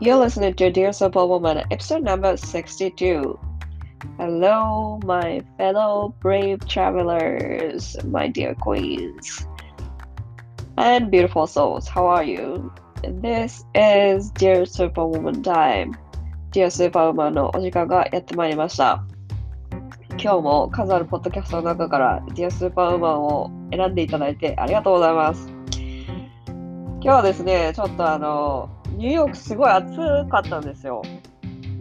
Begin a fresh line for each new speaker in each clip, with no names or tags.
You're listening to Dear Superwoman, episode number 62. Hello, my fellow brave travelers, my dear queens, and beautiful souls. How are you? This is Dear Superwoman time. Dear Superwoman のお時間がやってまいりました。今日も数あるポッドキャストの中から Dear Superwoman を選んでいただいてありがとうございます。今日はですね、ちょっとあの、 ニューヨークすごい暑かったんですよ。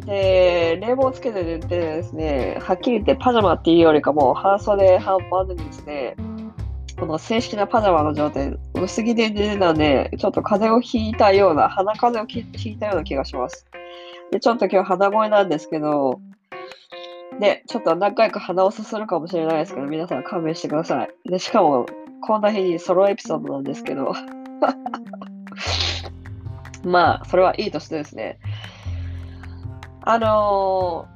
で、冷房つけて寝てですね、はっきり言ってパジャマっていうよりかも、半袖半パンでですね、この正式なパジャマの状態、薄着で寝てたんで、ちょっと風邪をひいたような、鼻風邪をひいたような気がします。で、ちょっと今日鼻声なんですけど、で、ちょっと何回か鼻をすするかもしれないですけど、皆さん勘弁してください。で、しかも、こんな日にソロエピソードなんですけど、まあ、それはいいとしてですね。あのー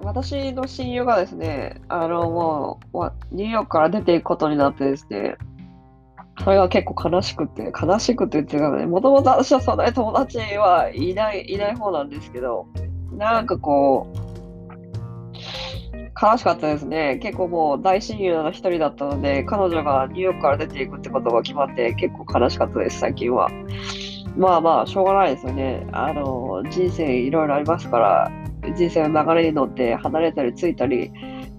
私の親友がですね、あの、もう、ニューヨークから出ていくことになってですね、それが結構悲しくて、悲しくてっていうかね、もともと私はそんなに友達はいない、いない方なんですけど、なんかこう、悲しかったですね。結構もう大親友の一人だったので、彼女がニューヨークから出ていくってことが決まって、結構悲しかったです、最近は。まあまあ、しょうがないですよね。あの、人生いろいろありますから、人生の流れに乗って離れたりついたり、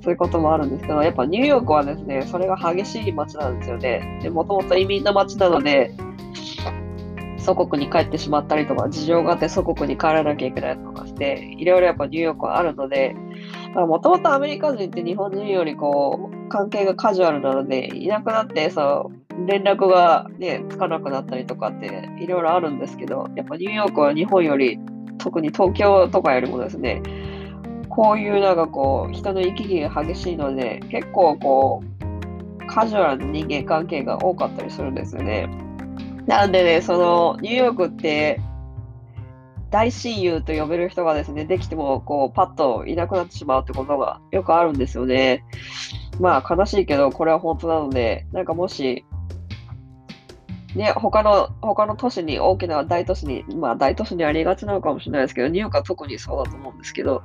そういうこともあるんですけど、やっぱニューヨークはですね、それが激しい街なんですよね。で、もともと移民の街なので、祖国に帰ってしまったりとか、事情があって祖国に帰らなきゃいけないとかして、いろいろやっぱニューヨークはあるので、もともとアメリカ人って日本人よりこう、関係がカジュアルなので、いなくなって、そう、連絡がね、つかなくなったりとかっていろいろあるんですけど、やっぱニューヨークは日本より、特に東京とかよりもですね、こういうなんかこう、人の行き来が激しいので、結構こう、カジュアルな人間関係が多かったりするんですよね。なんでね、その、ニューヨークって、大親友と呼べる人がですね、できても、こう、パッといなくなってしまうってことがよくあるんですよね。まあ、悲しいけど、これは本当なので、なんかもし、ね、他の、他の都市に、大きな大都市に、まあ大都市にありがちなのかもしれないですけど、ニューヨークは特にそうだと思うんですけど、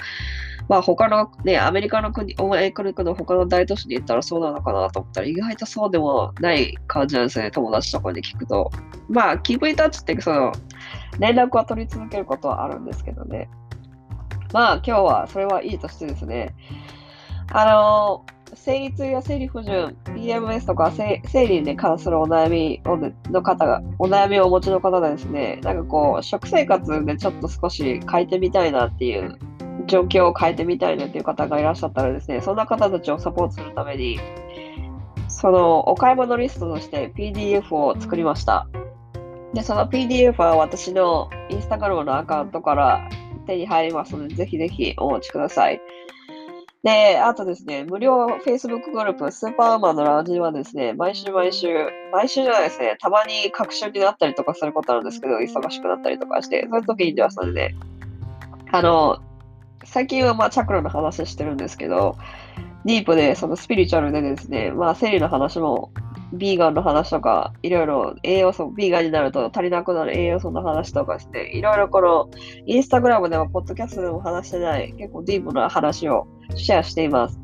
まあ他のね、アメリカの国、欧米国の他の大都市に行ったらそうなのかなと思ったら、意外とそうでもない感じなんですね、友達とかに聞くと。まあ、キープインタッチって、その、連絡は取り続けることはあるんですけどね。まあ今日はそれはいいとしてですね、あの生理痛や生理不順、PMS とか生理に関するお悩みをの方が、お悩みをお持ちの方がですね、なんかこう、食生活でちょっと少し変えてみたいなっていう、状況を変えてみたいなっていう方がいらっしゃったらですね、そんな方たちをサポートするために、そのお買い物リストとして PDF を作りました。で、その PDF は私のインスタグラムのアカウントから手に入りますので、ぜひぜひお持ちください。で、あとですね、無料 Facebook グループ、スーパーウーマンのラウンジはですね、毎週毎週、毎週じゃないですね、たまに各週になったりとかすることあるんですけど、忙しくなったりとかして、そういう時にはそれで、あの、最近はまあチャクラの話してるんですけど、ディープで、そのスピリチュアルでですね、まあ生理の話も、ビーガンの話とか、いろいろ栄養素、ビーガンになると足りなくなる栄養素の話とかして、いろいろこの、インスタグラムでも、ポッドキャストでも話してない、結構ディープな話をシェアしています。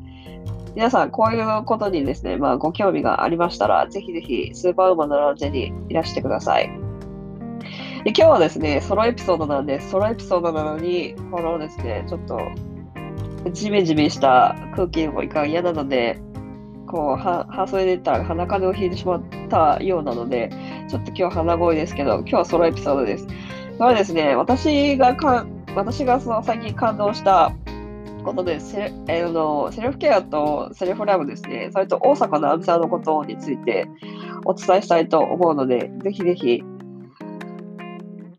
皆さん、こういうことにですね、まあ、ご興味がありましたら、ぜひぜひ、スーパーウーマンのラウンジにいらしてください。で今日はですね、ソロエピソードなんで、ソロエピソードなのに、このですね、ちょっと、ジメジメした空気もいかん嫌なので、こう、は半袖で言ったら鼻風邪をひいてしまったようなので、ちょっと今日鼻声ですけど、今日はソロエピソードです。これはですね、私がか、私がその最近感動したことでセ、えーの、セルフケアとセルフラブですね、それと大阪直美さんのことについてお伝えしたいと思うので、ぜひぜひ、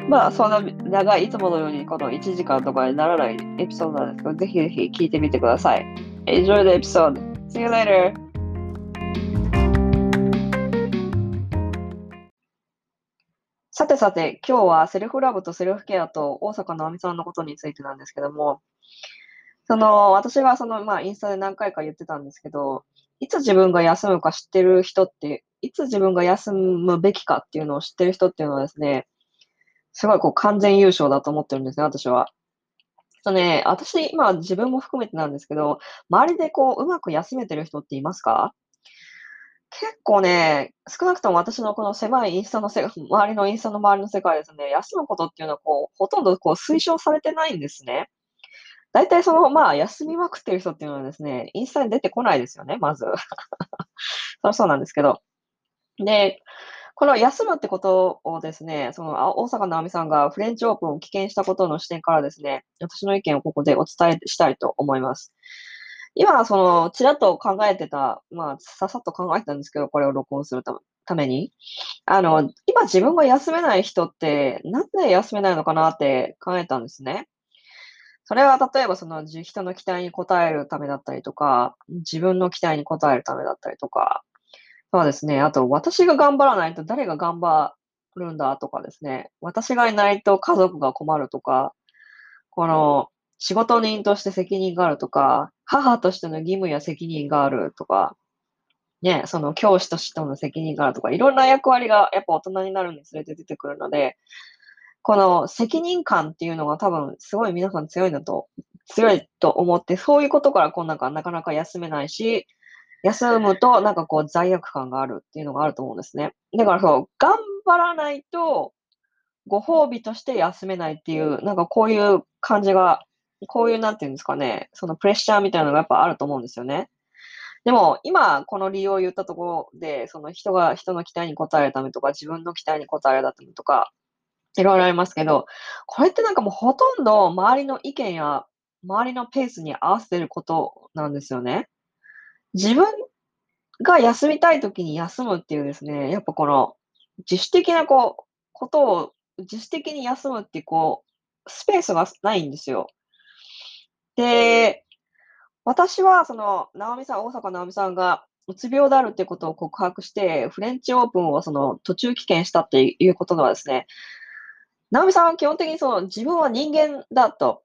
まあ、そんな長い、いつものようにこの1時間とかにならないエピソードなんですけど、ぜひぜひ聞いてみてください。Enjoy the episode. See you later. さてさて、今日はセルフラブとセルフケアと大阪直美さんのことについてなんですけども、その、私がその、まあ、インスタで何回か言ってたんですけど、いつ自分が休むか知ってる人って、いつ自分が休むべきかっていうのを知ってる人っていうのはですね、すごいこう完全優勝だと思ってるんですね、私は。とね、私、まあ自分も含めてなんですけど、周りでこう、うまく休めてる人っていますか？結構ね、少なくとも私のこの狭いインスタのせ周りのインスタの周りの世界ですね、休むことっていうのはこう、ほとんどこう推奨されてないんですね。大体その、まあ、休みまくってる人っていうのはですね、インスタに出てこないですよね、まず。そそうなんですけど。で、この休むってことをですね、その、大坂なおみさんがフレンチオープンを棄権したことの視点からですね、私の意見をここでお伝えしたいと思います。今、その、ちらっと考えてた、まあ、ささっと考えてたんですけど、これを録音するために。あの、今自分が休めない人って、なんで休めないのかなって考えたんですね。それは例えばその、人の期待に応えるためだったりとか、自分の期待に応えるためだったりとか、そうですね。あと、私が頑張らないと誰が頑張るんだとかですね。私がいないと家族が困るとか、この、仕事人として責任があるとか、母としての義務や責任があるとか、ね、その教師としての責任があるとか、いろんな役割がやっぱ大人になるにつれて出てくるので、この責任感っていうのが多分すごい皆さん強いんだと、強いと思って、そういうことからこうなんかなかなか休めないし、休むとなんかこう罪悪感があるっていうのがあると思うんですね。だからそう、頑張らないとご褒美として休めないっていう、なんかこういう感じが、こういうなんていうんですかね、そのプレッシャーみたいなのがやっぱあると思うんですよね。でも、今、この理由を言ったところで、その人が人の期待に応えるためとか、自分の期待に応えるためとか、いろいろありますけど、これってなんかもうほとんど周りの意見や周りのペースに合わせてることなんですよね。自分が休みたい時に休むっていうですね、やっぱこの自主的なこう、ことを自主的に休むってこう、スペースがないんですよ。で、私はその、直美さん、大阪直美さんがうつ病であるってことを告白して、フレンチオープンをその途中棄権したっていうことはですね、直美さんは基本的にその自分は人間だと。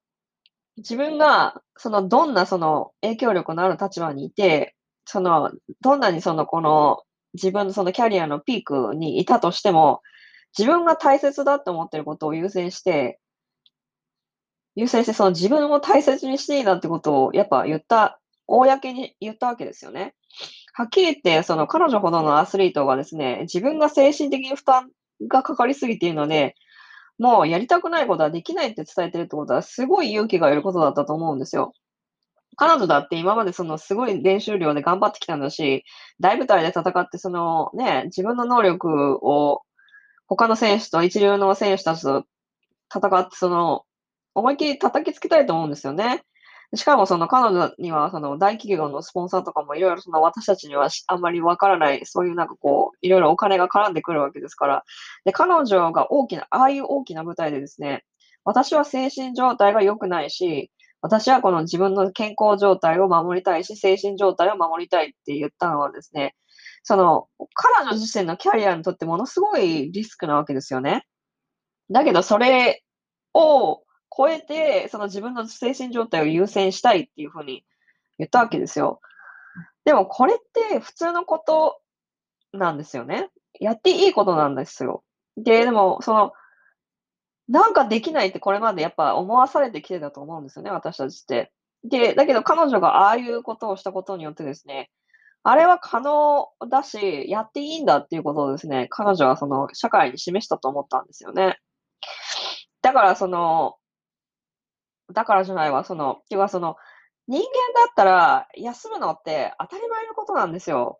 自分がそのどんなその影響力のある立場にいて、そのどんなにそのこの自分のそのキャリアのピークにいたとしても、自分が大切だと思ってることを優先して、優先してその自分を大切にしていいなってことをやっぱ言った、公に言ったわけですよね。はっきり言って、その彼女ほどのアスリートがですね、自分が精神的に負担がかかりすぎているので、もうやりたくないことはできないって伝えてるってことは、すごい勇気がいることだったと思うんですよ。彼女だって今までそのすごい練習量で頑張ってきたんだし、大舞台で戦ってそのね、自分の能力を他の選手と、一流の選手たちと戦ってその、思いっきり叩きつけたいと思うんですよね。しかもその彼女にはその大企業のスポンサーとかもいろいろその私たちにはあんまりわからない、そういうなんかこう、いろいろお金が絡んでくるわけですから。で、彼女が大きな、ああいう大きな舞台でですね、私は精神状態が良くないし、私はこの自分の健康状態を守りたいし、精神状態を守りたいって言ったのはですね、その、彼女自身のキャリアにとってものすごいリスクなわけですよね。だけど、それを超えて、その自分の精神状態を優先したいっていうふうに言ったわけですよ。でもこれって普通のことなんですよね。やっていいことなんですよ。で、でも、その、なんかできないってこれまでやっぱ思わされてきてたと思うんですよね、私たちって。で、だけど彼女がああいうことをしたことによってですね、あれは可能だし、やっていいんだっていうことをですね、彼女はその社会に示したと思ったんですよね。だからその、だからじゃないわ、その、要はその、人間だったら休むのって当たり前のことなんですよ。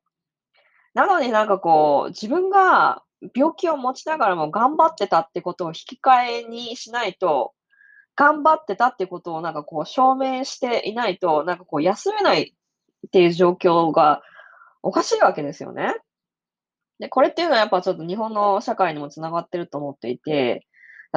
なのになんかこう、自分が病気を持ちながらも頑張ってたってことを引き換えにしないと、頑張ってたってことをなんかこう証明していないと、なんかこう休めないっていう状況がおかしいわけですよね。で、これっていうのはやっぱちょっと日本の社会にもつながってると思っていて、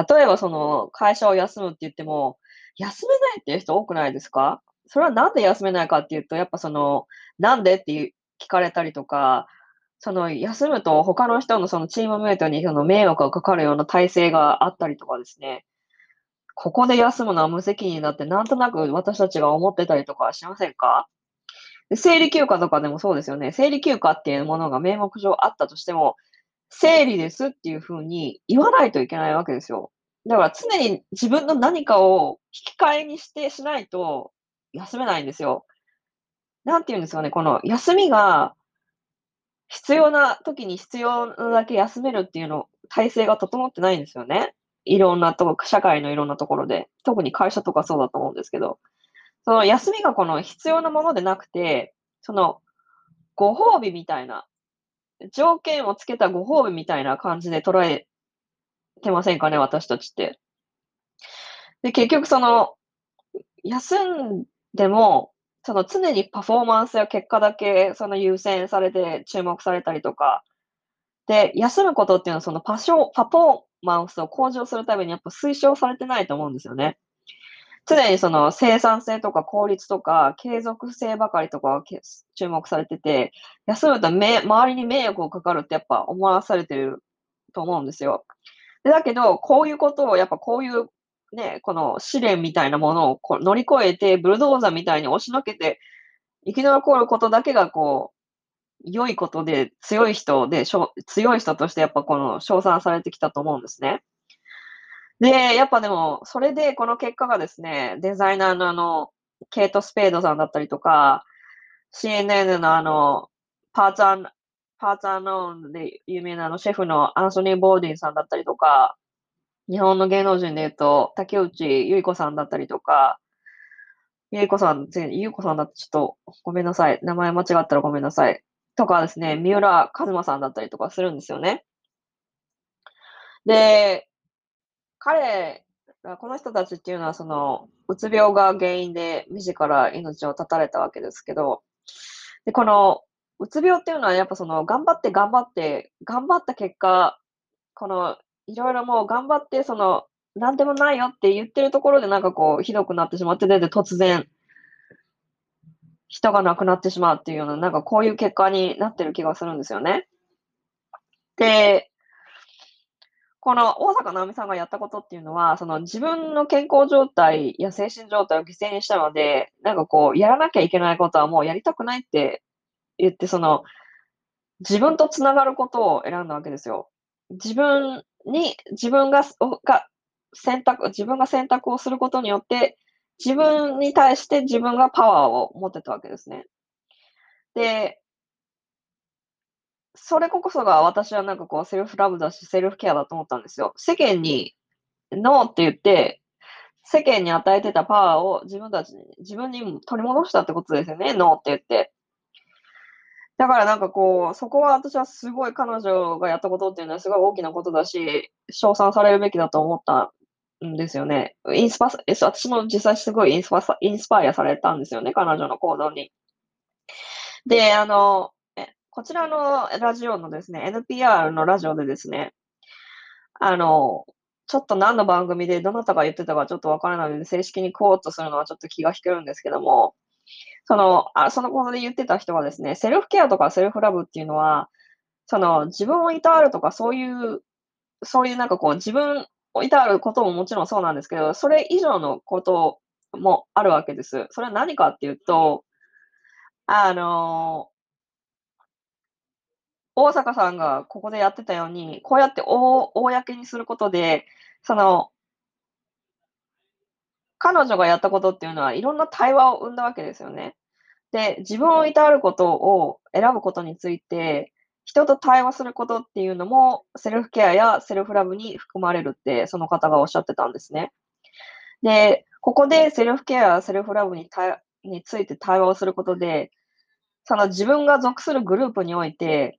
例えばその会社を休むって言っても、休めないっていう人多くないですか？それはなんで休めないかっていうと、やっぱその、なんでっていう聞かれたりとか、その休むと他の人のそのチームメイトにその迷惑がかかるような体制があったりとかですね。ここで休むのは無責任だってなんとなく私たちが思ってたりとかしませんか？生理休暇とかでもそうですよね。生理休暇っていうものが名目上あったとしても、生理ですっていう風に言わないといけないわけですよ。だから常に自分の何かを引き換えにしてしないと休めないんですよ。なんて言うんですかね、この休みが必要な時に必要なだけ休めるっていうの体制が整ってないんですよね。いろんなとこ社会のいろんなところで。特に会社とかそうだと思うんですけど。その休みがこの必要なものでなくて、その、ご褒美みたいな、条件をつけたご褒美みたいな感じで捉えてませんかね、私たちって。で、結局その、休んでも、その常にパフォーマンスや結果だけその優先されて注目されたりとか、で、休むことっていうのはそのパショパフォーマンスを向上するためにやっぱ推奨されてないと思うんですよね。常にその生産性とか効率とか継続性ばかりとか注目されてて、休むと周りに迷惑をかかるってやっぱ思わされてると思うんですよ。でだけど、こういうことをやっぱこういうね、この試練みたいなものをこ乗り越えて、ブルドーザーみたいに押しのけて、生き残ることだけがこう、良いことで、強い人で、しょ強い人としてやっぱこの称賛されてきたと思うんですね。で、やっぱでも、それでこの結果がですね、デザイナーのあの、ケイト・スペードさんだったりとか、CNN のあの、パーツアン、パーツアンノーンで有名なあのシェフのアンソニー・ボーディンさんだったりとか、日本の芸能人で言うと、竹内結子さんだったりとか、ゆいこさん、ゆいこさんだってちょっとごめんなさい。名前間違ったらごめんなさい。とかですね、三浦和馬さんだったりとかするんですよね。で、彼この人たちっていうのは、その、うつ病が原因で自ら命を絶たれたわけですけど、で、この、うつ病っていうのはやっぱその、頑張って頑張って、頑張った結果、このいろいろもう頑張って、その、なんでもないよって言ってるところでなんかこう、ひどくなってしまって、で、突然、人が亡くなってしまうっていうような、なんかこういう結果になってる気がするんですよね。で、この大坂なおみさんがやったことっていうのは、その自分の健康状態や精神状態を犠牲にしたので、なんかこう、やらなきゃいけないことはもうやりたくないって言って、その、自分とつながることを選んだわけですよ。自分に自分がが選択自分が選択をすることによって、自分に対して自分がパワーを持ってたわけですね。で、それこそが私はなんかこうセルフラブだし、セルフケアだと思ったんですよ。世間にノーって言って、世間に与えてたパワーを自分たちに、自分に取り戻したってことですよね、ノーって言って。だからなんかこう、そこは私はすごい彼女がやったことっていうのはすごい大きなことだし、称賛されるべきだと思ったんですよね。インスパ、私も実際すごいインスパ、インスパイアされたんですよね、彼女の行動に。で、あの、こちらのラジオのですね、NPR のラジオでですね、あの、ちょっと何の番組でどなたが言ってたかちょっとわからないので、正式にコートするのはちょっと気が引けるんですけども、その、あそのことで言ってた人はですね、セルフケアとかセルフラブっていうのは、その、自分をいたわるとか、そういう、そういうなんかこう、自分をいたわることももちろんそうなんですけど、それ以上のこともあるわけです。それは何かっていうと、あの大阪さんがここでやってたように、こうやって公にすることで、その、彼女がやったことっていうのは、いろんな対話を生んだわけですよね。で、自分をいたわることを選ぶことについて、人と対話することっていうのも、セルフケアやセルフラブに含まれるって、その方がおっしゃってたんですね。で、ここでセルフケアや、セルフラブにについて対話をすることで、その自分が属するグループにおいて、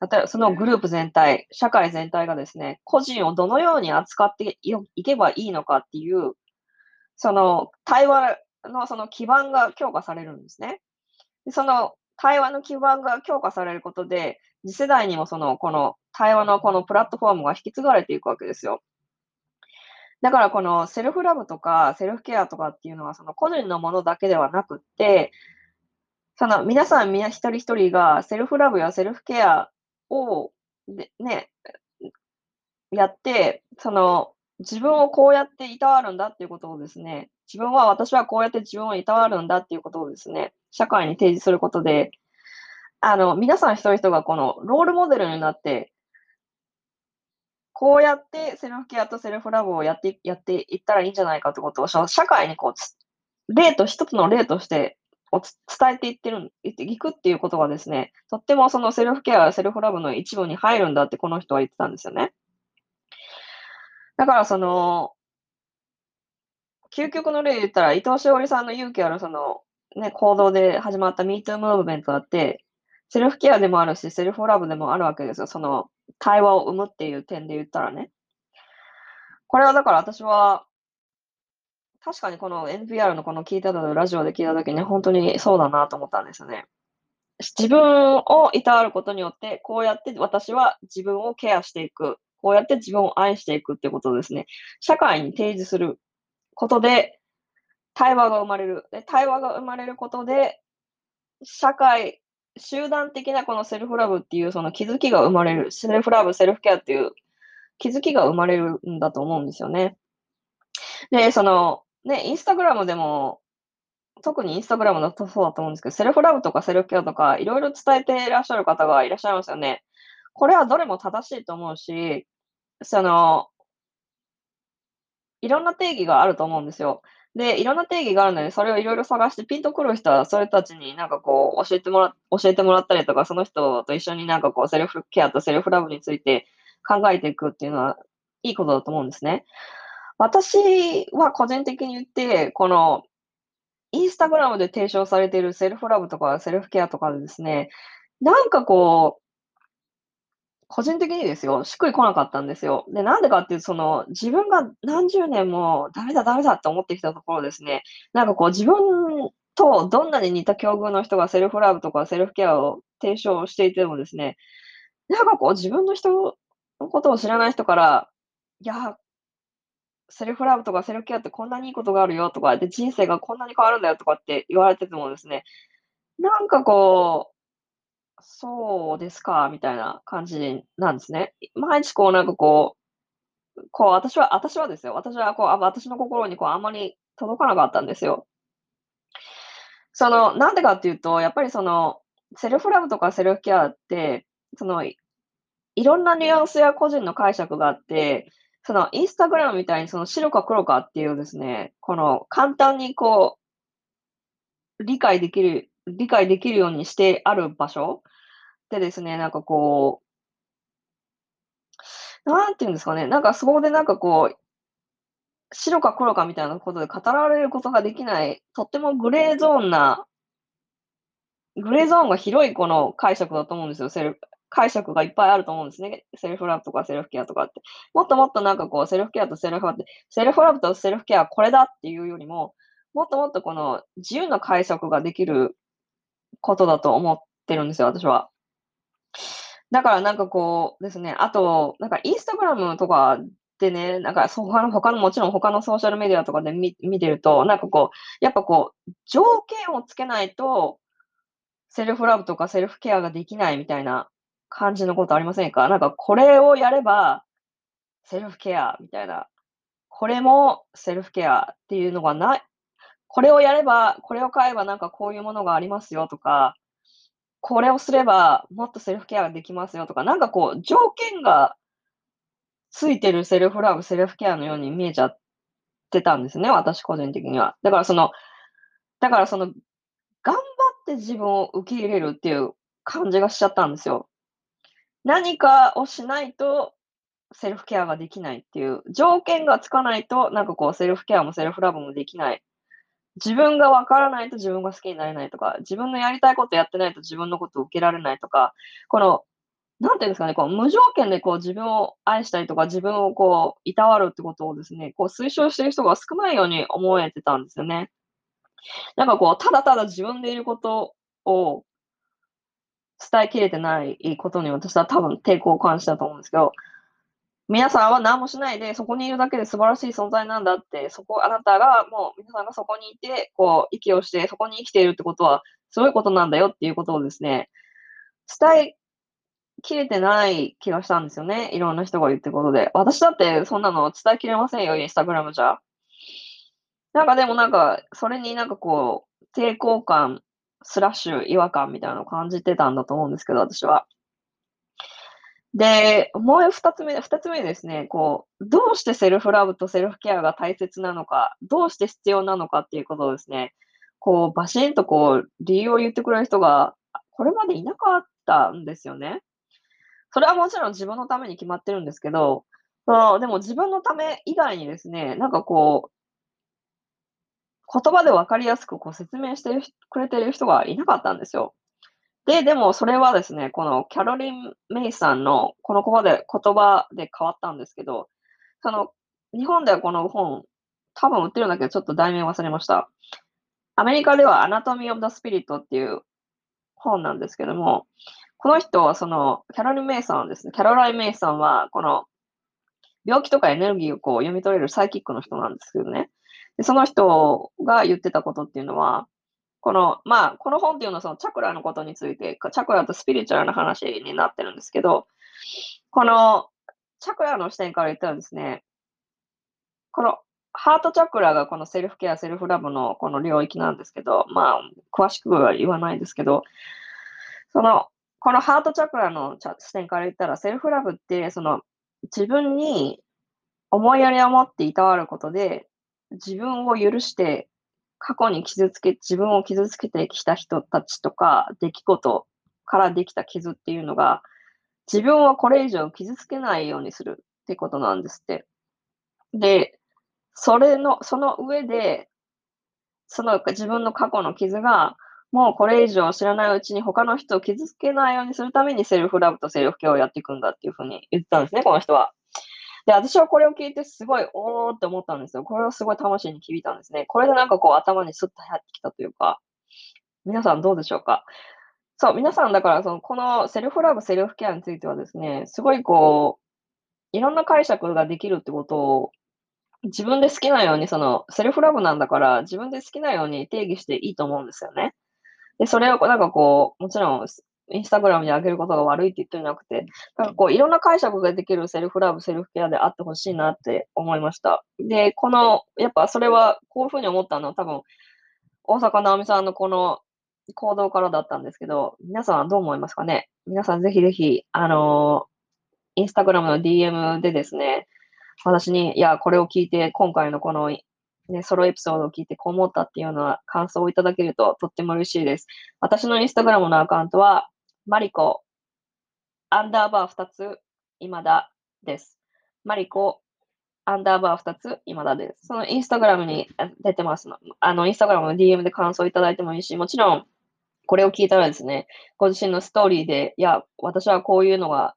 例えばそのグループ全体、社会全体がですね、個人をどのように扱っていけばいいのかっていうその対話のその基盤が強化されるんですね。その対話の基盤が強化されることで、次世代にもその、この対話のこのプラットフォームが引き継がれていくわけですよ。だからこのセルフラブとかセルフケアとかっていうのはその個人のものだけではなくって、その皆さんみんな一人一人がセルフラブやセルフケアをでね、やって、その自分をこうやっていたわるんだっていうことをですね、自分は、私はこうやって自分をいたわるんだっていうことをですね、社会に提示することで、あの、皆さん一人一人がこのロールモデルになって、こうやってセルフケアとセルフラブをやってやっていったらいいんじゃないかってことを、社会にこう、例と一つの例としてを伝えていってるいくっていうことがですね、とってもそのセルフケア、セルフラブの一部に入るんだってこの人は言ってたんですよね。だからその、究極の例で言ったら、伊藤詩織さんの勇気あるその、ね、行動で始まった MeToo ムーブメントだって、セルフケアでもあるし、セルフラブでもあるわけですよ。その、対話を生むっていう点で言ったらね。これはだから私は、確かにこの NPR のこの聞いたのラジオで聞いたときに本当にそうだなと思ったんですよね。自分をいたわることによって、こうやって私は自分をケアしていく。こうやって自分を愛していくってことですね。社会に提示することで、対話が生まれる。で対話が生まれることで、社会、集団的なこのセルフラブっていうその気づきが生まれる。セルフラブ、セルフケアっていう気づきが生まれるんだと思うんですよね。で、その、ね、インスタグラムでも、特にインスタグラムだとそうだと思うんですけど、セルフラブとかセルフケアとか、いろいろ伝えていらっしゃる方がいらっしゃいますよね。これはどれも正しいと思うし、その、いろんな定義があると思うんですよ。で、いろんな定義があるので、それをいろいろ探してピンとくる人は、それたちになんかこう、教えてもら、教えてもらったりとか、その人と一緒になんかこう、セルフケアとセルフラブについて考えていくっていうのは、いいことだと思うんですね。私は個人的に言って、この、インスタグラムで提唱されているセルフラブとかセルフケアとかでですね、なんかこう、個人的にですよ、しっくりこなかったんですよ。で、なんでかっていうと、その、自分が何十年もダメだダメだって思ってきたところですね、なんかこう自分とどんなに似た境遇の人がセルフラブとかセルフケアを提唱していてもですね、なんかこう自分の人のことを知らない人から、いや、セルフラブとかセルフケアってこんなにいいことがあるよとか、で、人生がこんなに変わるんだよとかって言われててもですね、なんかこう、そうですか、みたいな感じなんですね。毎日こうなんかこう、こう私は私はですよ、私はこう、あ私の心にこうあんまり届かなかったんですよ。その、なんでかっていうと、やっぱりその、セルフラブとかセルフケアって、その、いろんなニュアンスや個人の解釈があって、そのインスタグラムみたいにその白か黒かっていうですね、この簡単にこう、理解できる理解できるようにしてある場所でですね、なんかこう、なんていうんですかね、なんかそこでなんかこう、白か黒かみたいなことで語られることができない、とってもグレーゾーンな、グレーゾーンが広いこの解釈だと思うんですよ。セル解釈がいっぱいあると思うんですね。セルフラブとかセルフケアとかって。もっともっとなんかこう、セルフケアとセルフラブって、セルフラブとセルフケアはこれだっていうよりも、もっともっとこの自由な解釈ができることだと思ってるんですよ、私は。だからなんかこうですね、あと、なんかインスタグラムとかでね、なんか他の、他の、もちろん他のソーシャルメディアとかで見見てると、なんかこう、やっぱこう、条件をつけないと、セルフラブとかセルフケアができないみたいな感じのことありませんか？なんかこれをやれば、セルフケアみたいな。これもセルフケアっていうのがない、これをやれば、これを買えばなんかこういうものがありますよとか、これをすればもっとセルフケアができますよとか、なんかこう条件がついてるセルフラブ、セルフケアのように見えちゃってたんですね、私個人的には。だからその、だからその、頑張って自分を受け入れるっていう感じがしちゃったんですよ。何かをしないとセルフケアができないっていう条件がつかないと、なんかこうセルフケアもセルフラブもできない自分がわからないと自分が好きになれないとか、自分のやりたいことやってないと自分のことを受けられないとか、この、なんていうんですかね、こう無条件でこう自分を愛したりとか、自分をこう、いたわるってことをですね、こう推奨している人が少ないように思えてたんですよね。なんかこう、ただただ自分でいることを伝えきれてないことに私は多分抵抗を感じたと思うんですけど、皆さんは何もしないで、そこにいるだけで素晴らしい存在なんだって、そこ、あなたが、もう皆さんがそこにいて、こう、息をして、そこに生きているってことは、すごいことなんだよっていうことをですね、伝えきれてない気がしたんですよね。いろんな人が言ってることで。私だってそんなの伝えきれませんよ、インスタグラムじゃ。なんかでもなんか、それになんかこう、抵抗感、スラッシュ、違和感みたいなのを感じてたんだと思うんですけど、私は。で、もう二つ目、二つ目ですね、こう、どうしてセルフラブとセルフケアが大切なのか、どうして必要なのかっていうことをですね、こう、バシンとこう、理由を言ってくれる人が、これまでいなかったんですよね。それはもちろん自分のために決まってるんですけど、その、でも自分のため以外にですね、なんかこう、言葉で分かりやすくこう説明してくれてる人がいなかったんですよ。で、でもそれはですね、このキャロリン・メイさんのこの言葉で言葉で変わったんですけど、その、日本ではこの本、多分売ってるんだけど、ちょっと題名忘れました。アメリカではアナトミー・オブ・ザ・スピリットっていう本なんですけども、この人はその、キャロリン・メイさんですね。キャロライン・メイさんは、この、病気とかエネルギーをこう読み取れるサイキックの人なんですけどね。でその人が言ってたことっていうのは、この、まあ、この本っていうのはそのチャクラのことについて、チャクラとスピリチュアルな話になってるんですけど、このチャクラの視点から言ったらですね、このハートチャクラがこのセルフケア、セルフラブのこの領域なんですけど、まあ、詳しくは言わないですけど、その、このハートチャクラの視点から言ったら、セルフラブって、その、自分に思いやりを持っていたわることで、自分を許して、過去に傷つけ、自分を傷つけてきた人たちとか、出来事からできた傷っていうのが、自分はこれ以上傷つけないようにするってことなんですって。で、それの、その上で、その自分の過去の傷が、もうこれ以上知らないうちに他の人を傷つけないようにするためにセルフラブとセルフケアをやっていくんだっていうふうに言ってたんですね、この人は。で、私はこれを聞いてすごい、おーって思ったんですよ。これをすごい魂に響いたんですね。これでなんかこう頭にスッと入ってきたというか、皆さんどうでしょうか？そう、皆さんだからその、このセルフラブ、セルフケアについてはですね、すごいこう、いろんな解釈ができるってことを、自分で好きなように、その、セルフラブなんだから、自分で好きなように定義していいと思うんですよね。で、それをなんかこう、もちろんインスタグラムに上げることが悪いって言ってなくて、なんかこう、いろんな解釈ができるセルフラブ、セルフケアであってほしいなって思いました。で、この、やっぱそれは、こういうふうに思ったのは多分、大阪直美さんのこの行動からだったんですけど、皆さんはどう思いますかね？皆さんぜひぜひ、あのインスタグラムの DM でですね、私に、いや、これを聞いて、今回のこの、ね、ソロエピソードを聞いてこう思ったっていうような感想をいただけるととっても嬉しいです。私のインスタグラムのアカウントは、マリコ、アンダーバー2つ、今だです。マリコ、アンダーバー2つ、今だです。そのインスタグラムに出てますの。あの、インスタグラムの DM で感想いただいてもいいし、もちろん、これを聞いたらですね、ご自身のストーリーで、いや、私はこういうのが、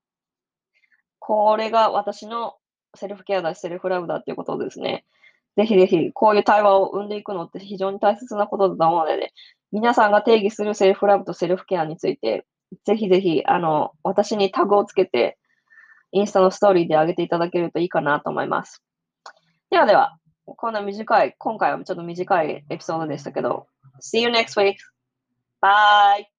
これが私のセルフケアだし、セルフラブだっていうことですね、ぜひぜひ、こういう対話を生んでいくのって非常に大切なことだと思うので、ね、皆さんが定義するセルフラブとセルフケアについて、ぜひぜひ、あの、私にタグをつけて、インスタのストーリーで上げていただけるといいかなと思います。ではでは、こんな短い、今回はちょっと短いエピソードでしたけど、See you next week! Bye!